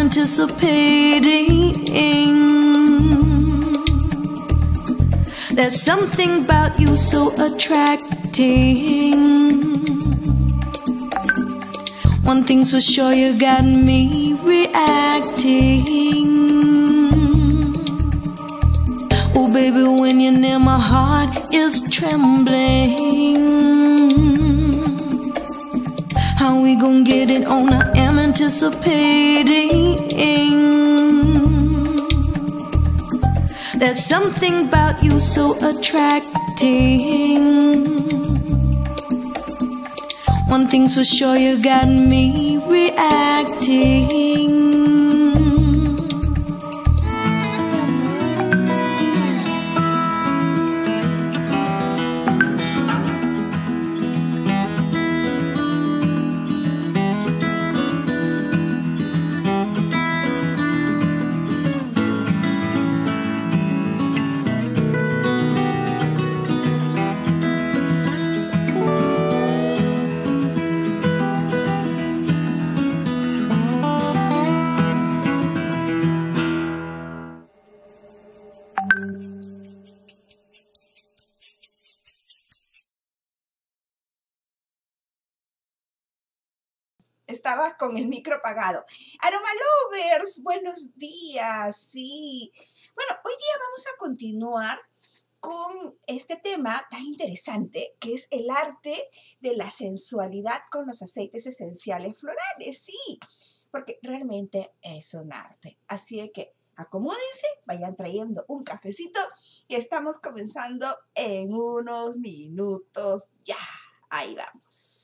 anticipating. There's something about you so attracting. One thing's for sure, you got me reacting. Oh, baby, when you're near, my heart is trembling. How we gonna get it on? I anticipating. There's something about you so attracting. One thing's for sure, you got me reacting. Estaba con el micro apagado. Aroma Lovers, buenos días, sí. Bueno, hoy día vamos a continuar con este tema tan interesante que es el arte de la sensualidad con los aceites esenciales florales, sí, porque realmente es un arte. Así que acomódense, vayan trayendo un cafecito y estamos comenzando en unos minutos ya. Ahí vamos.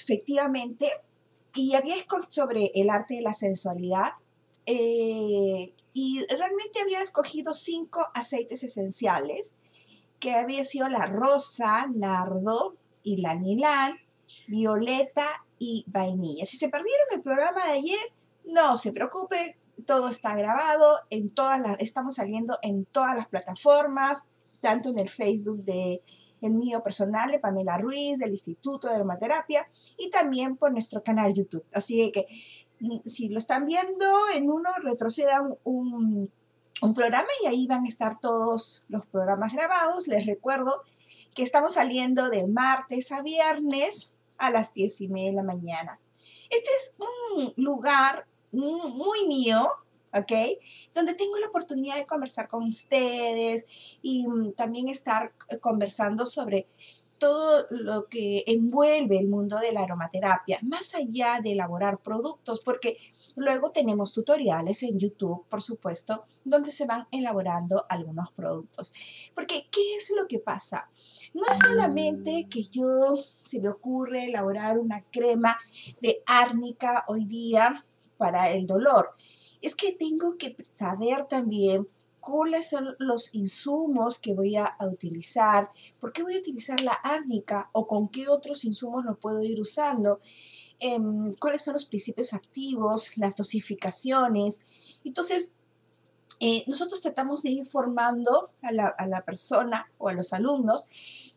Efectivamente, y había escogido sobre el arte de la sensualidad, eh, y realmente había escogido cinco aceites esenciales, que había sido la rosa, nardo, y la milán, violeta y vainilla. Si se perdieron el programa de ayer, no se preocupen, todo está grabado, en todas las, estamos saliendo en todas las plataformas, tanto en el Facebook de el mío personal de Pamela Ruiz, del Instituto de Aromaterapia, y también por nuestro canal YouTube. Así que mm, si lo están viendo en uno, retrocedan un, un programa y ahí van a estar todos los programas grabados. Les recuerdo que estamos saliendo de martes a viernes a las 10 y media de la mañana. Este es un lugar muy mío, ¿ok? Donde tengo la oportunidad de conversar con ustedes y mm, también estar conversando sobre todo lo que envuelve el mundo de la aromaterapia, más allá de elaborar productos, porque luego tenemos tutoriales en YouTube, por supuesto, donde se van elaborando algunos productos. Porque, ¿qué es lo que pasa? No es solamente que yo se me ocurre elaborar una crema de árnica hoy día para el dolor es que tengo que saber también cuáles son los insumos que voy a, utilizar, por qué voy a utilizar la árnica o con qué otros insumos lo puedo ir usando, em, cuáles son los principios activos, las dosificaciones. Entonces, eh, nosotros tratamos de ir formando a la, a la persona o a los alumnos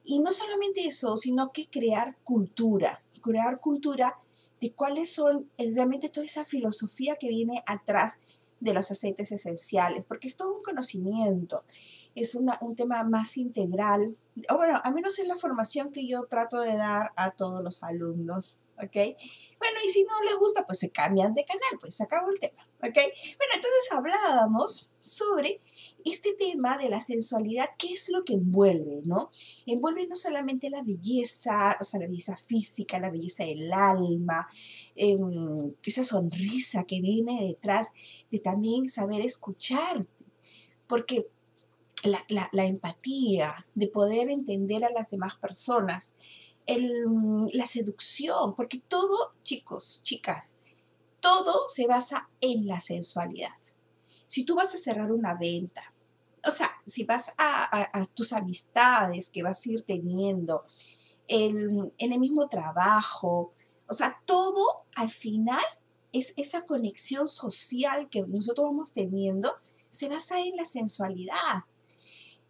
y no solamente eso, sino que crear cultura, crear cultura de cuáles son eh, realmente toda esa filosofía que viene atrás de los aceites esenciales, porque es todo un conocimiento, es un tema más integral, o bueno, al menos es la formación que yo trato de dar a todos los alumnos, ¿ok? Bueno, y si no les gusta, pues se cambian de canal, pues se acabó el tema, ¿ok? Bueno, entonces hablábamos sobre este tema de la sensualidad, ¿qué es lo que envuelve, no? Envuelve no solamente la belleza, o sea, la belleza física, la belleza del alma, em, esa sonrisa que viene detrás de también saber escucharte, porque la, la empatía, de poder entender a las demás personas, la seducción, porque todo, chicos, chicas, todo se basa en la sensualidad. Si tú vas a cerrar una venta, o sea, si vas a, tus amistades que vas a ir teniendo, en el mismo trabajo, o sea, todo al final es esa conexión social que nosotros vamos teniendo, se basa en la sensualidad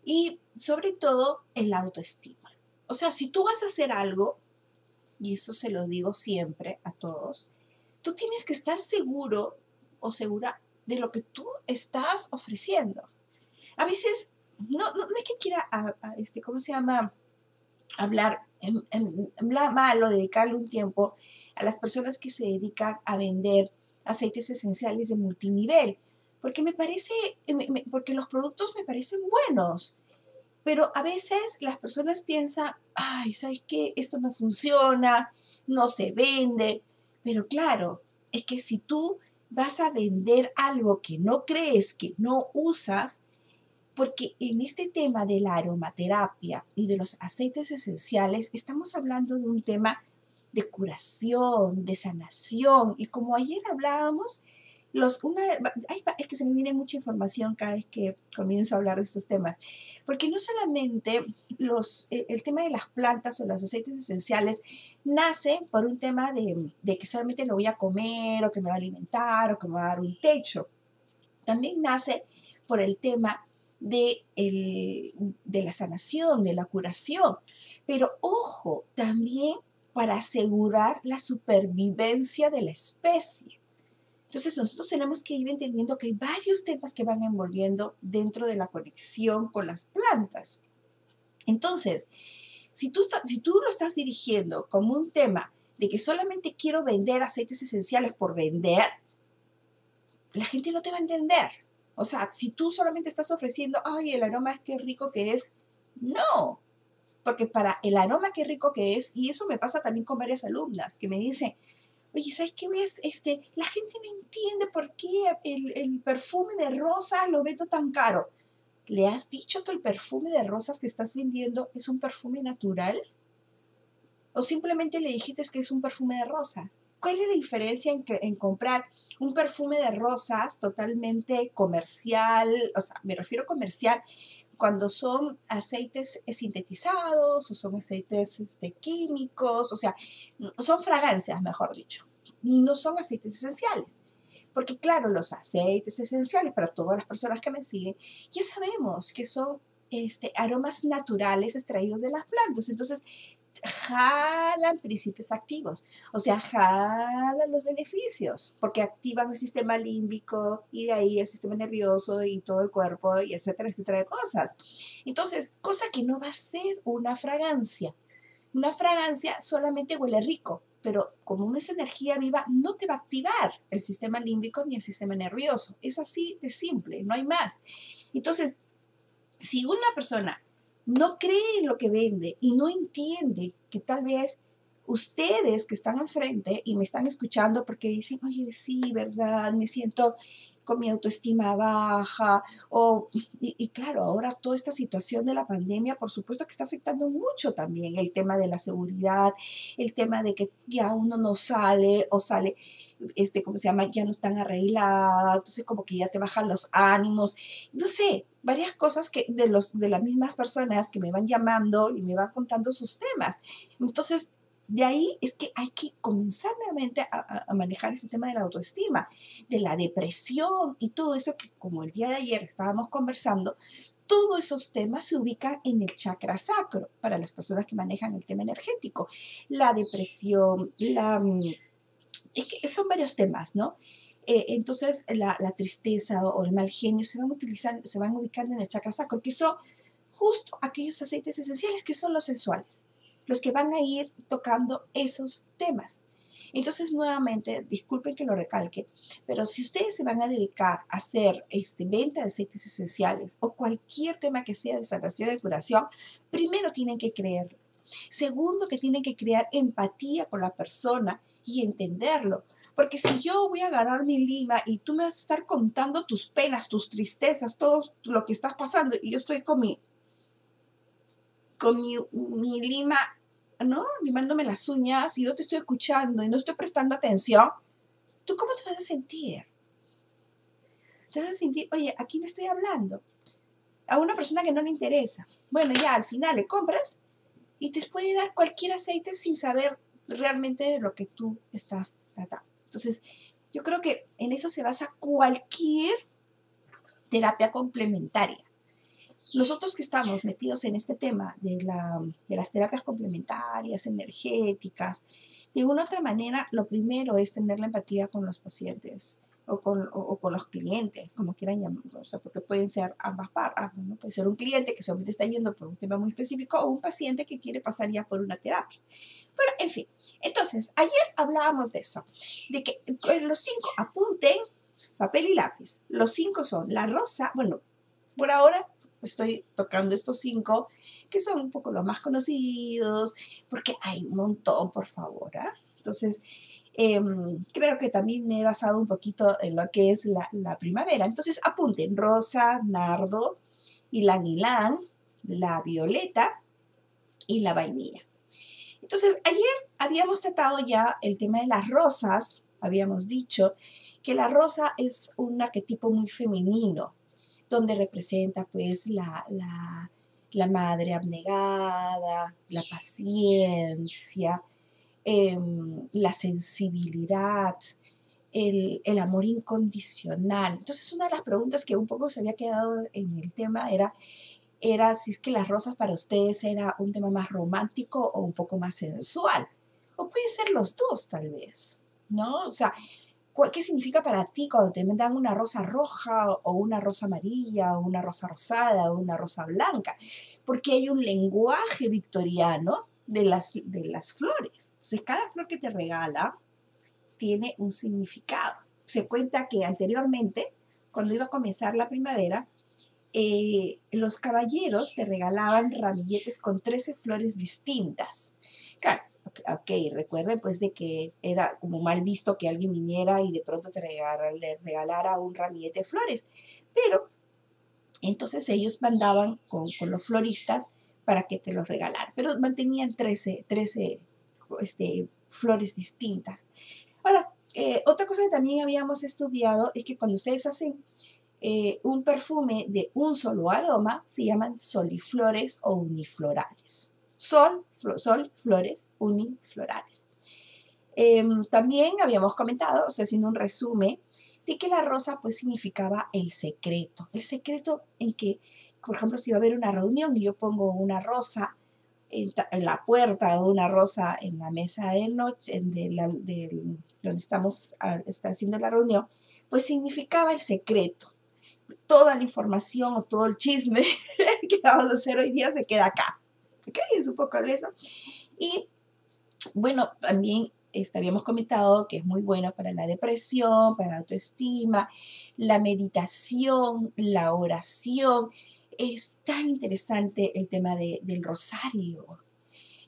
y sobre todo en la autoestima. O sea, si tú vas a hacer algo, y eso se lo digo siempre a todos, tú tienes que estar seguro o segura de lo que tú estás ofreciendo. A veces, no, no, es que quiera, este, ¿cómo se llama? Hablar, hablar mal o dedicarle un tiempo a las personas que se dedican a vender aceites esenciales de multinivel, porque me parece, porque los productos me parecen buenos, pero a veces las personas piensan, ay, ¿sabes qué? Esto no funciona, no se vende, pero claro, es que si tú vas a vender algo que no crees, que no usas, porque en este tema de la aromaterapia y de los aceites esenciales estamos hablando de un tema de curación, de sanación, y como ayer hablábamos, los, una, es que se me viene mucha información cada vez que comienzo a hablar de estos temas, porque no solamente los, e, el tema de las plantas o los aceites esenciales nace por un tema de, de que solamente lo voy a comer o que me va a alimentar o que me va a dar un techo, también nace por el tema de, el, de la sanación, de la curación. Pero ojo, también para asegurar la supervivencia de la especie. Entonces nosotros tenemos que ir entendiendo que hay varios temas que van envolviendo dentro de la conexión con las plantas. Entonces, si tú, si tú lo estás dirigiendo como un tema de que solamente quiero vender aceites esenciales por vender, la gente no te va a entender. O sea, si tú solamente estás ofreciendo, ay, el aroma es que rico que es, no. Porque para el aroma que rico que es, y eso me pasa también con varias alumnas que me dicen, oye, ¿sabes qué ves? Este, la gente no entiende por qué el, perfume de rosas lo vendo tan caro. ¿Le has dicho que el perfume de rosas que estás vendiendo es un perfume natural? ¿O simplemente le dijiste que es un perfume de rosas? ¿Cuál es la diferencia en, en comprar un perfume de rosas totalmente comercial? O sea, me refiero comercial cuando son aceites sintetizados o son aceites este, químicos, o sea, son fragancias, mejor dicho, y no son aceites esenciales. Porque claro, los aceites esenciales, para todas las personas que me siguen, ya sabemos que son este, aromas naturales extraídos de las plantas. Entonces, jalan principios activos, o sea, jalan los beneficios, porque activan el sistema límbico y de ahí el sistema nervioso y todo el cuerpo y etcétera, etcétera de cosas. Entonces, cosa que no va a ser una fragancia. Una fragancia solamente huele rico, pero como es energía viva, no te va a activar el sistema límbico ni el sistema nervioso. Es así de simple, no hay más. Entonces, si una persona no cree en lo que vende y no entiende que tal vez ustedes que están al frente y me están escuchando porque dicen, oye, sí, ¿verdad? Me siento con mi autoestima baja, o, y, claro, ahora toda esta situación de la pandemia, por supuesto que está afectando mucho también el tema de la seguridad, el tema de que ya uno no sale o sale, este, ¿cómo se llama? Ya no están arregladas, entonces como que ya te bajan los ánimos, no sé, varias cosas que de, los, de las mismas personas que me van llamando y me van contando sus temas. Entonces, de ahí es que hay que comenzar nuevamente a, manejar ese tema de la autoestima, de la depresión y todo eso que como el día de ayer estábamos conversando, todos esos temas se ubican en el chakra sacro para las personas que manejan el tema energético. La depresión, la... Mm, son varios temas, ¿no? Eh, entonces la, la, tristeza o el mal genio se van, utilizando, se van ubicando en el chakra sacro, que son justo aquellos aceites esenciales que son los sensuales los que van a ir tocando esos temas. Entonces, nuevamente, disculpen que lo recalque, pero si ustedes se van a dedicar a hacer este, venta de aceites esenciales o cualquier tema que sea de sanación y curación, primero tienen que creerlo. Segundo, que tienen que crear empatía con la persona y entenderlo. Porque si yo voy a agarrar mi lima y tú me vas a estar contando tus penas, tus tristezas, todo lo que estás pasando, y yo estoy con mi con mi, lima ¿no? Limándome las uñas y yo te estoy escuchando y no estoy prestando atención, ¿tú cómo te vas a sentir? Te vas a sentir, oye, ¿a quién estoy hablando? A una persona que no le interesa. Bueno, ya al final le compras y te puede dar cualquier aceite sin saber realmente de lo que tú estás tratando. Entonces, yo creo que en eso se basa cualquier terapia complementaria. Nosotros que estamos metidos en este tema de, de las terapias complementarias, energéticas, de una u otra manera, lo primero es tener la empatía con los pacientes o con, o, con los clientes, como quieran llamarlo, o sea, porque pueden ser ambas partes, ¿no? puede ser un cliente que solamente está yendo por un tema muy específico o un paciente que quiere pasar ya por una terapia. Pero, en fin, entonces, ayer hablábamos de eso, de que los cinco apunten papel y lápiz. Los cinco son la rosa, bueno, por ahora estoy tocando estos cinco, que son un poco los más conocidos, porque hay un montón, por favor. ¿ah? Entonces, em, creo que también me he basado un poquito en lo que es la, primavera. Entonces, apunten rosa, nardo, ylang ylang, la violeta y la vainilla. Entonces, ayer habíamos tratado ya el tema de las rosas, habíamos dicho que la rosa es un arquetipo muy femenino, donde representa pues la, madre abnegada, la paciencia, em, la sensibilidad, el, el, amor incondicional. Entonces una de las preguntas que un poco se había quedado en el tema era, era si es que las rosas para ustedes era un tema más romántico o un poco más sensual. O puede ser los dos tal vez, ¿no? O sea, ¿Qué significa para ti cuando te dan una rosa roja o una rosa amarilla o una rosa rosada o una rosa blanca? Porque hay un lenguaje victoriano de las, de las flores. Entonces, cada flor que te regala tiene un significado. Se cuenta que anteriormente, cuando iba a comenzar la primavera, eh, los caballeros te regalaban ramilletes con 13 flores distintas. Claro, ok, recuerden pues de que era como mal visto que alguien viniera y de pronto te regalara, un ramillete de flores, pero entonces ellos mandaban con, los floristas para que te los regalaran, pero mantenían 13, 13 este, flores distintas. Ahora, eh, otra cosa que también habíamos estudiado es que cuando ustedes hacen eh, un perfume de un solo aroma, se llaman soliflores o uniflorales sol, sol flores uniflorales. Em, también habíamos comentado, o sea, haciendo un resumen, de que la rosa pues significaba el secreto. El secreto en que, por ejemplo, si va a haber una reunión y yo pongo una rosa en, la puerta o una rosa en la mesa de noche, de donde estamos está haciendo la reunión, pues significaba el secreto. Toda la información o todo el chisme que vamos a hacer hoy día se queda acá. ¿Ok? Es un poco eso. Y bueno, también este, habíamos comentado que es muy bueno para la depresión, para la autoestima, la meditación, la oración. Es tan interesante el tema del rosario.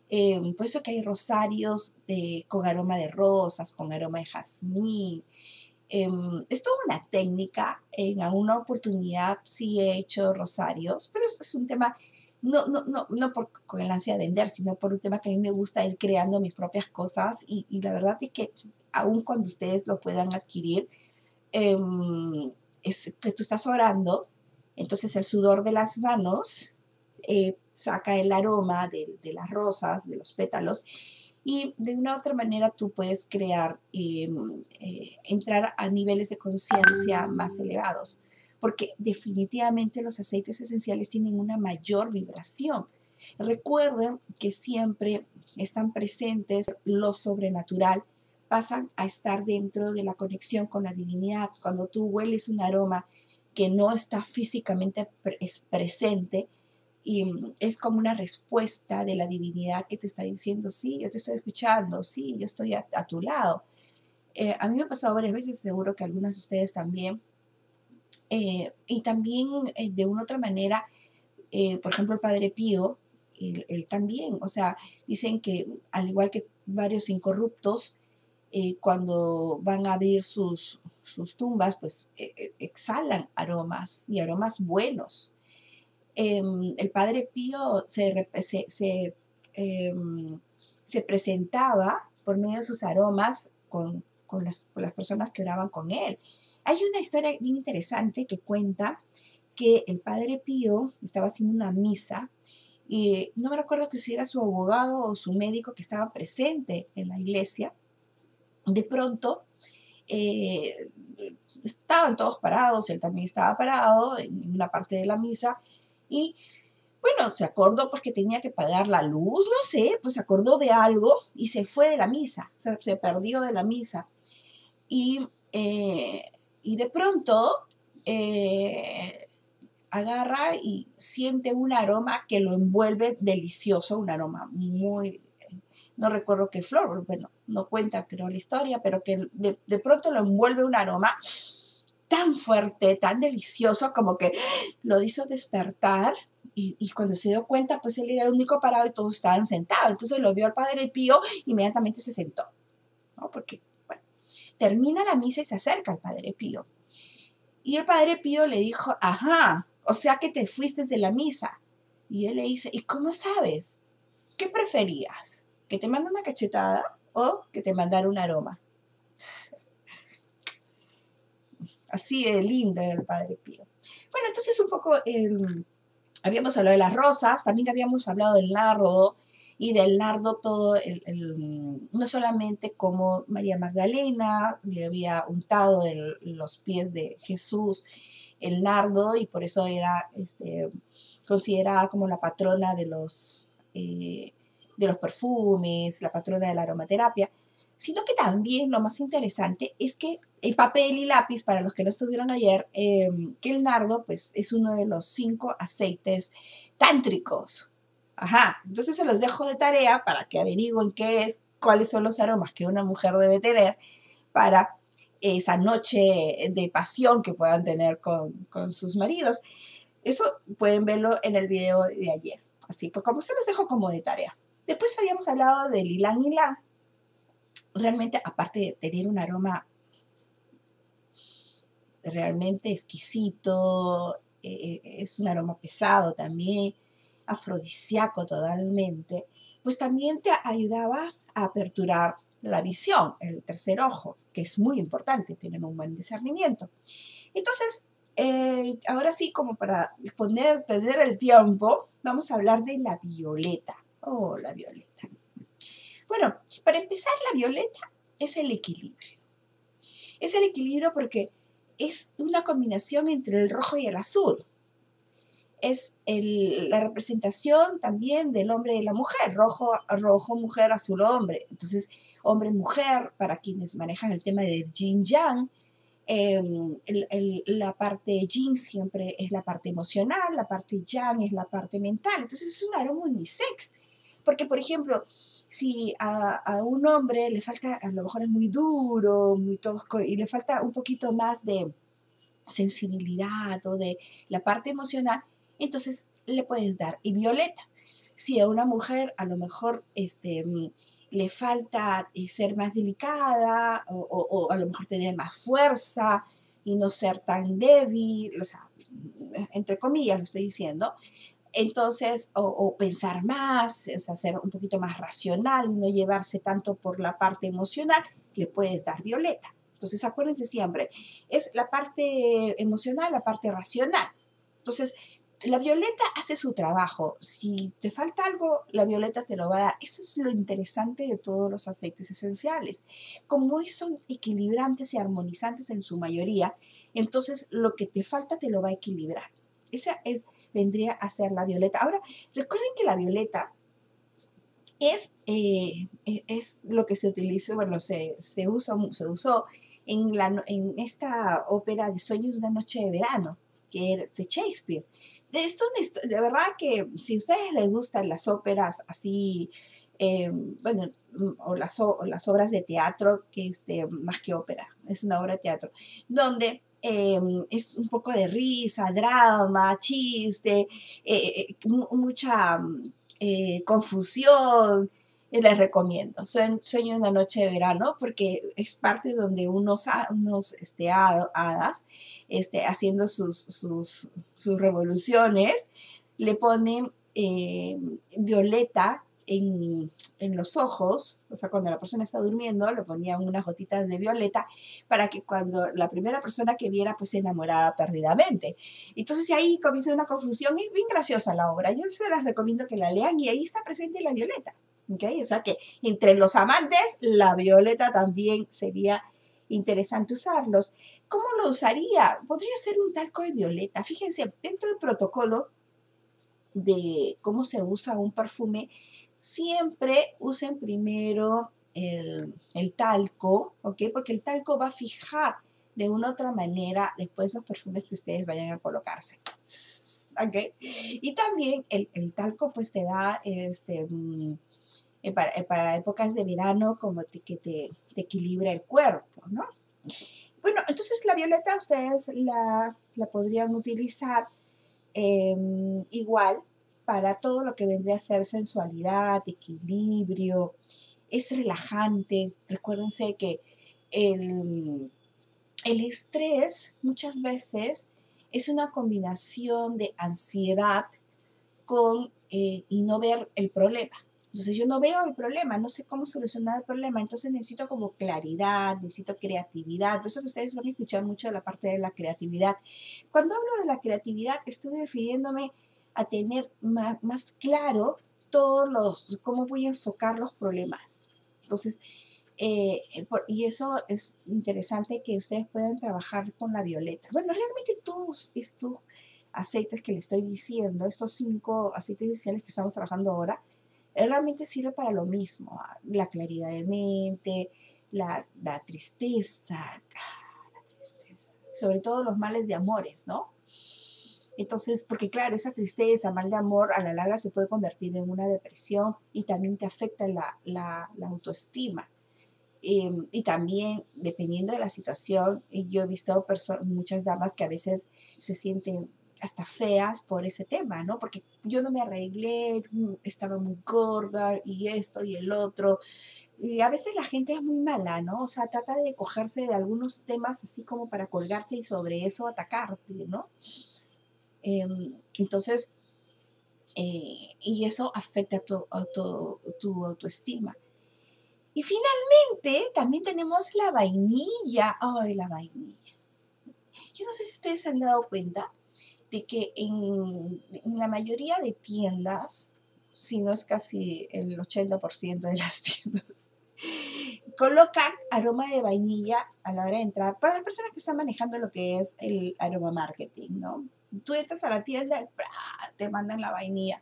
Em, por eso que hay rosarios con aroma de rosas, con aroma de jazmín. Em, es toda una técnica. En alguna oportunidad sí he hecho rosarios, pero es un tema no, no, no, no por, con el ansia de vender, sino por un tema que a mí me gusta ir creando mis propias cosas y, la verdad es que aun cuando ustedes lo puedan adquirir, em, es que tú estás orando, entonces el sudor de las manos eh, saca el aroma de, las rosas, de los pétalos, y de una otra manera tú puedes crear, em, eh, entrar a niveles de conciencia más elevados porque definitivamente los aceites esenciales tienen una mayor vibración. Recuerden que siempre están presentes lo sobrenatural, pasan a estar dentro de la conexión con la divinidad. Cuando tú hueles un aroma que no está físicamente presente, y es como una respuesta de la divinidad que te está diciendo, sí, yo te estoy escuchando, sí, yo estoy a, tu lado. Eh, a mí me ha pasado varias veces, seguro que algunas de ustedes también, eh, y también eh, de una otra manera, eh, por ejemplo, el Padre Pío, él, también, o sea, dicen que al igual que varios incorruptos, cuando van a abrir sus, sus tumbas, pues exhalan aromas y aromas buenos. Em, el Padre Pío se, se, em, se presentaba por medio de sus aromas con, las, con las personas que oraban con él. Hay una historia bien interesante que cuenta que el padre Pío estaba haciendo una misa y no me recuerdo que si era su abogado o su médico que estaba presente en la iglesia. De pronto eh, estaban todos parados, él también estaba parado en una parte de la misa y bueno, se acordó pues que tenía que pagar la luz, no sé, pues se acordó de algo y se fue de la misa, se perdió de la misa. Y, eh, y de pronto eh, agarra y siente un aroma que lo envuelve delicioso, un aroma muy, no recuerdo qué flor, bueno, no cuenta creo la historia, pero que de, de pronto lo envuelve un aroma tan fuerte, tan delicioso, como que lo hizo despertar y, cuando se dio cuenta, pues él era el único parado y todos estaban sentados. Entonces lo vio al padre Pío, inmediatamente se sentó, ¿no? Porque, termina la misa y se acerca al padre Pío. Y el padre Pío le dijo, ajá, o sea que te fuiste de la misa. Y él le dice, ¿y cómo sabes? ¿Qué preferías? ¿Que te mande una cachetada o que te mandara un aroma? Así de lindo era el Padre Pío. Bueno, entonces un poco habíamos hablado de las rosas, también habíamos hablado del nardo y del nardo todo, no solamente como María Magdalena le había untado en los pies de Jesús el nardo y por eso era este, considerada como la patrona de los, eh, de los perfumes, la patrona de la aromaterapia, sino que también lo más interesante es que el papel y lápiz, para los que no estuvieron ayer, em, que el nardo pues, es uno de los cinco aceites tántricos. Ajá, entonces se los dejo de tarea para que averigüen qué es, cuáles son los aromas que una mujer debe tener para esa noche de pasión que puedan tener con, con sus maridos. Eso pueden verlo en el video de ayer. Así pues, como se los dejo como de tarea. Después habíamos hablado del ylang ylang, realmente, aparte de tener un aroma realmente exquisito, eh, eh, es un aroma pesado también, afrodisíaco totalmente, pues también te ayudaba a aperturar la visión, el tercer ojo, que es muy importante, tener un buen discernimiento. Entonces, eh, ahora sí, como para poner, tener el tiempo, vamos a hablar de la violeta. Oh, la violeta. Bueno, para empezar, la violeta es el equilibrio. Es el equilibrio porque es una combinación entre el rojo y el azul. Es la representación también del hombre y la mujer, rojo, rojo, mujer, azul, hombre. Entonces, hombre, mujer, para quienes manejan el tema del yin yang, em, la parte yin siempre es la parte emocional, la parte yang es la parte mental. Entonces, es un aroma unisex porque, por ejemplo, si a, un hombre le falta, a lo mejor es muy duro, muy tosco, y le falta un poquito más de sensibilidad o de la parte emocional, entonces le puedes dar. Y violeta, si a una mujer a lo mejor este, mm, le falta eh, ser más delicada o, a lo mejor tener más fuerza y no ser tan débil, o sea, entre comillas lo estoy diciendo, entonces, o, pensar más, o sea, ser un poquito más racional y no llevarse tanto por la parte emocional, le puedes dar violeta. Entonces, acuérdense siempre, es la parte emocional, la parte racional. Entonces, la violeta hace su trabajo. Si te falta algo, la violeta te lo va a dar. Eso es lo interesante de todos los aceites esenciales. Como son equilibrantes y armonizantes en su mayoría, entonces lo que te falta te lo va a equilibrar. Esa es, vendría a ser la violeta. Ahora, recuerden que la violeta es, eh, e, lo que se utiliza, bueno, se, usa, se usó en, en esta ópera de Sueños de una noche de verano, que es de Shakespeare. De esto, de verdad que si a ustedes les gustan las óperas así, eh, bueno, o las, obras de teatro, que es de, más que ópera, es una obra de teatro, donde Em, es un poco de risa, drama, chiste, eh, eh, mucha eh, confusión. Les recomiendo. Sueño una noche de verano porque es parte donde unos, unos este, hadas este, haciendo sus, sus, revoluciones le ponen violeta en, en, los ojos, o sea, cuando la persona está durmiendo, le ponían unas gotitas de violeta para que cuando la primera persona que viera, pues se enamorara perdidamente. Entonces ahí comienza una confusión, es bien graciosa la obra, yo se las recomiendo que la lean y ahí está presente la violeta. ¿okay? O sea que entre los amantes, la violeta también sería interesante usarlos. ¿Cómo lo usaría? Podría ser un talco de violeta. Fíjense, dentro del protocolo de cómo se usa un perfume, siempre usen primero el, talco, ¿ok? Porque el talco va a fijar de una u otra manera después los perfumes que ustedes vayan a colocarse. ¿Ok? Y también el, talco pues te da este, mm, para, para, épocas de verano como que te equilibra el cuerpo, ¿no? Bueno, entonces la violeta ustedes la, podrían utilizar em, igual para todo lo que vendría a ser sensualidad, equilibrio, es relajante. Recuérdense que el, estrés muchas veces es una combinación de ansiedad con eh, y no ver el problema. Entonces yo no veo el problema, no sé cómo solucionar el problema, entonces necesito como claridad, necesito creatividad, por eso que ustedes van a escuchar mucho de la parte de la creatividad. Cuando hablo de la creatividad, estoy refiriéndome a tener más, más claro todos los, cómo voy a enfocar los problemas. Entonces, eh, y eso es interesante que ustedes puedan trabajar con la violeta. Bueno, realmente todos estos aceites que les estoy diciendo, estos cinco aceites esenciales que estamos trabajando ahora, realmente sirve para lo mismo, ah, la claridad de mente, la, tristeza, ah, la tristeza, sobre todo los males de amores, ¿no? Entonces, porque claro, esa tristeza, mal de amor, a la larga se puede convertir en una depresión y también te afecta la, la, autoestima. Em, y también, dependiendo de la situación, yo he visto muchas damas que a veces se sienten hasta feas por ese tema, ¿no? Porque yo no me arreglé, estaba muy gorda y esto y el otro. Y a veces la gente es muy mala, ¿no? O sea, trata de cogerse de algunos temas así como para colgarse y sobre eso atacarte, ¿no? Em, entonces, eh, y eso afecta tu, tu autoestima. Y finalmente, también tenemos la vainilla. Ay, la vainilla. Yo no sé si ustedes se han dado cuenta, de que en, la mayoría de tiendas, si no es casi el 80% de las tiendas, colocan aroma de vainilla a la hora de entrar para las personas que están manejando lo que es el aroma marketing, ¿no? Tú entras a la tienda, te mandan la vainilla.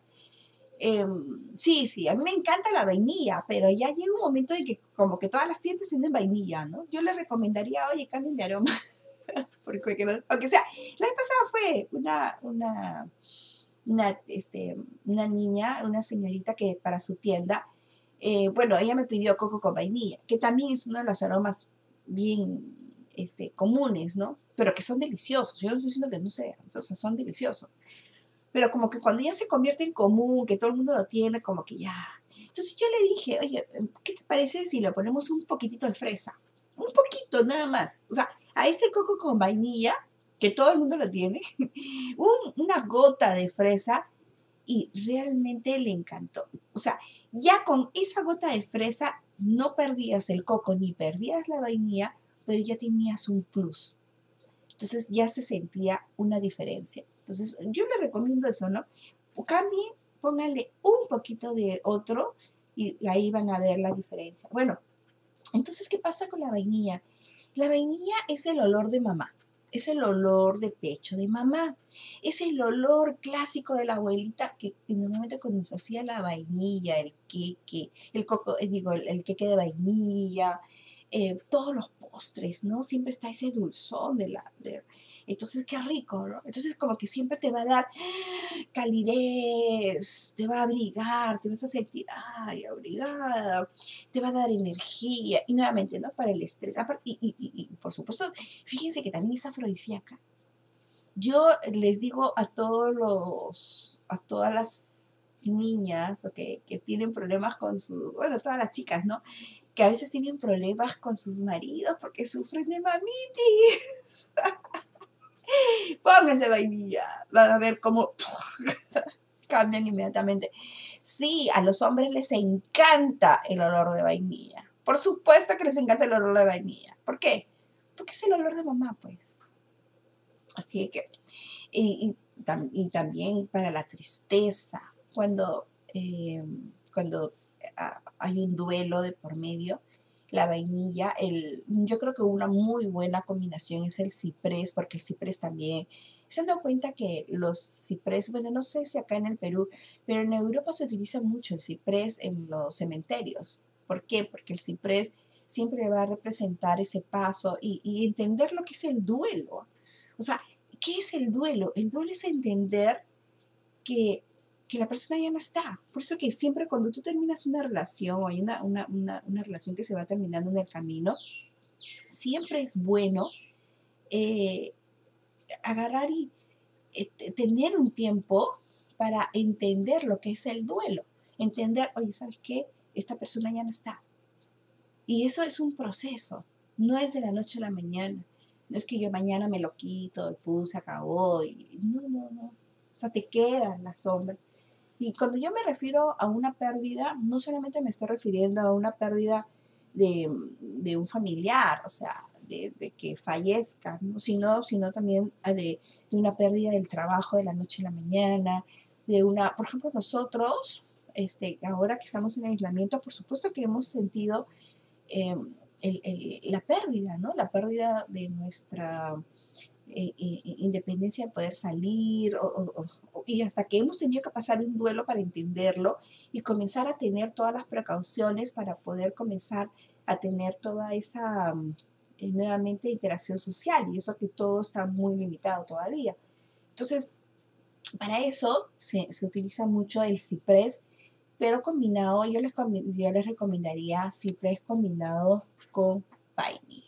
Em, sí, sí, a mí me encanta la vainilla, pero ya llega un momento en que como que todas las tiendas tienen vainilla, ¿no? Yo le recomendaría, oye, cambien de aroma. Porque, aunque sea, la vez pasada fue una, una, una, este, una niña, una señorita que para su tienda, eh, bueno, ella me pidió coco con vainilla, que también es uno de los aromas bien este, comunes, ¿no? Pero que son deliciosos. Yo no estoy diciendo que no sean, o sea, son deliciosos. Pero como que cuando ya se convierte en común, que todo el mundo lo tiene, como que ya. Entonces yo le dije, oye, ¿qué te parece si le ponemos un poquitito de fresa? Un poquito, nada más. O sea, a ese coco con vainilla, que todo el mundo lo tiene, una gota de fresa y realmente le encantó. O sea, ya con esa gota de fresa no perdías el coco ni perdías la vainilla, pero ya tenías un plus. Entonces ya se sentía una diferencia. Entonces yo le recomiendo eso, ¿no? Cambien, pónganle un poquito de otro y ahí van a ver la diferencia. Bueno, entonces, ¿qué pasa con la vainilla? La vainilla es el olor de mamá, es el olor de pecho de mamá, es el olor clásico de la abuelita que normalmente cuando se hacía la vainilla, el queque, el coco, eh, digo, el, queque de vainilla, eh, todos los postres, ¿no? Siempre está ese dulzón de la, entonces, qué rico, ¿no? Entonces, como que siempre te va a dar calidez, te va a abrigar, te vas a sentir, ay, abrigada, te va a dar energía. Y nuevamente, ¿no? Para el estrés. Y, y, por supuesto, fíjense que también es afrodisíaca. Yo les digo a todos los, a todas las niñas, que tienen problemas con su, bueno, todas las chicas, ¿no? Que a veces tienen problemas con sus maridos porque sufren de mamitis. Pónganse vainilla, van a ver cómo cambian inmediatamente. Sí, a los hombres les encanta el olor de vainilla. Por supuesto que les encanta el olor de vainilla. ¿Por qué? Porque es el olor de mamá, pues. Así que, y, también para la tristeza, cuando, eh, cuando ah, hay un duelo de por medio, la vainilla, el, yo creo que una muy buena combinación es el ciprés, porque el ciprés también, se han dado cuenta que los ciprés, bueno, no sé si acá en el Perú, pero en Europa se utiliza mucho el ciprés en los cementerios. ¿Por qué? Porque el ciprés siempre va a representar ese paso y, y entender lo que es el duelo. O sea, ¿qué es el duelo? El duelo es entender que que la persona ya no está. Por eso que siempre cuando tú terminas una relación o hay una, una, una, relación que se va terminando en el camino, siempre es bueno eh, agarrar y eh, tener un tiempo para entender lo que es el duelo. Entender, oye, ¿sabes qué? Esta persona ya no está. Y eso es un proceso, no es de la noche a la mañana. No es que yo mañana me lo quito, el puse, acabó. Y, no, no, no. O sea, te queda la sombra. Y cuando yo me refiero a una pérdida, no solamente me estoy refiriendo a una pérdida de, un familiar, o sea, de, que fallezca, sino, sino también de, una pérdida del trabajo de la noche a la mañana, de una, por ejemplo, nosotros, este, ahora que estamos en aislamiento, por supuesto que hemos sentido em, la pérdida, ¿no? La pérdida de nuestra eh, eh, independencia de poder salir y hasta que hemos tenido que pasar un duelo para entenderlo y comenzar a tener todas las precauciones para poder comenzar a tener toda esa mm, eh, nuevamente interacción social y eso que todo está muy limitado todavía. Entonces, para eso se, utiliza mucho el ciprés, pero combinado, yo les, yo les recomendaría ciprés combinado con vainilla.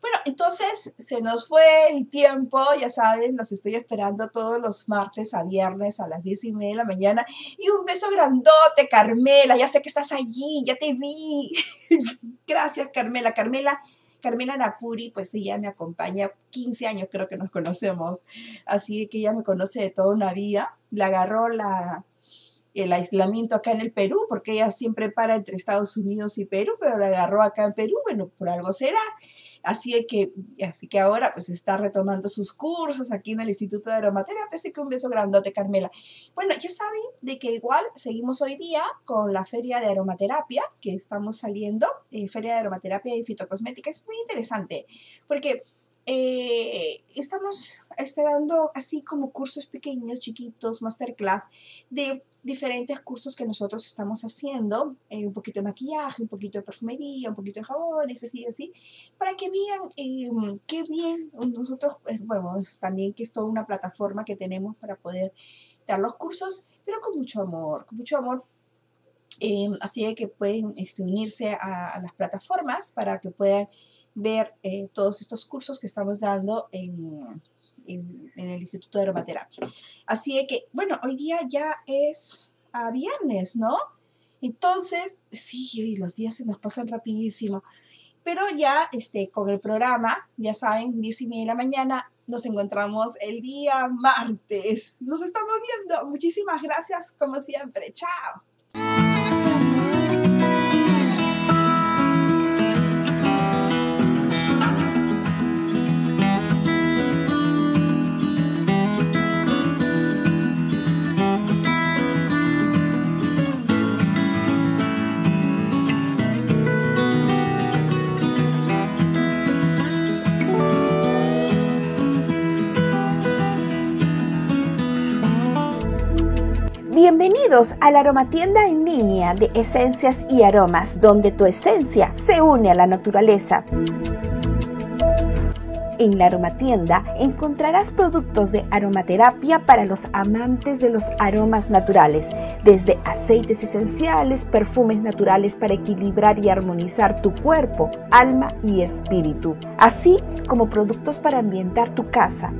Bueno, entonces se nos fue el tiempo, ya saben, los estoy esperando todos los martes a viernes a las 10 y media de la mañana. Y un beso grandote, Carmela, ya sé que estás allí, ya te vi. Gracias, Carmela. Carmela, Carmela Napuri, pues ella me acompaña 15 años, creo que nos conocemos. Así que ella me conoce de toda una vida. Le agarró la, el aislamiento acá en el Perú, porque ella siempre para entre Estados Unidos y Perú, pero la agarró acá en Perú, bueno, por algo será. Así que, así que ahora pues está retomando sus cursos aquí en el Instituto de Aromaterapia, así que un beso grandote, Carmela. Bueno, ya saben de que igual seguimos hoy día con la Feria de Aromaterapia que estamos saliendo, eh, Feria de Aromaterapia y Fitocosmética, es muy interesante porque eh, estamos dando así como cursos pequeños, chiquitos, masterclass de diferentes cursos que nosotros estamos haciendo, eh, un poquito de maquillaje, un poquito de perfumería, un poquito de jabones, así, así, para que vean eh, qué bien nosotros, eh, bueno, también que es toda una plataforma que tenemos para poder dar los cursos, pero con mucho amor, con mucho amor. así que pueden este, unirse a, las plataformas para que puedan ver todos estos cursos que estamos dando en, en, el Instituto de Aromaterapia. Así que, bueno, hoy día ya es a viernes, ¿no? Entonces, sí, los días se nos pasan rapidísimo. Pero ya este, con el programa, ya saben, 10 y media de la mañana, nos encontramos el día martes. Nos estamos viendo. Muchísimas gracias, como siempre. Chao. Bienvenidos a la aromatienda en línea de esencias y aromas, donde tu esencia se une a la naturaleza. En la aromatienda encontrarás productos de aromaterapia para los amantes de los aromas naturales, desde aceites esenciales, perfumes naturales para equilibrar y armonizar tu cuerpo, alma y espíritu, así como productos para ambientar tu casa.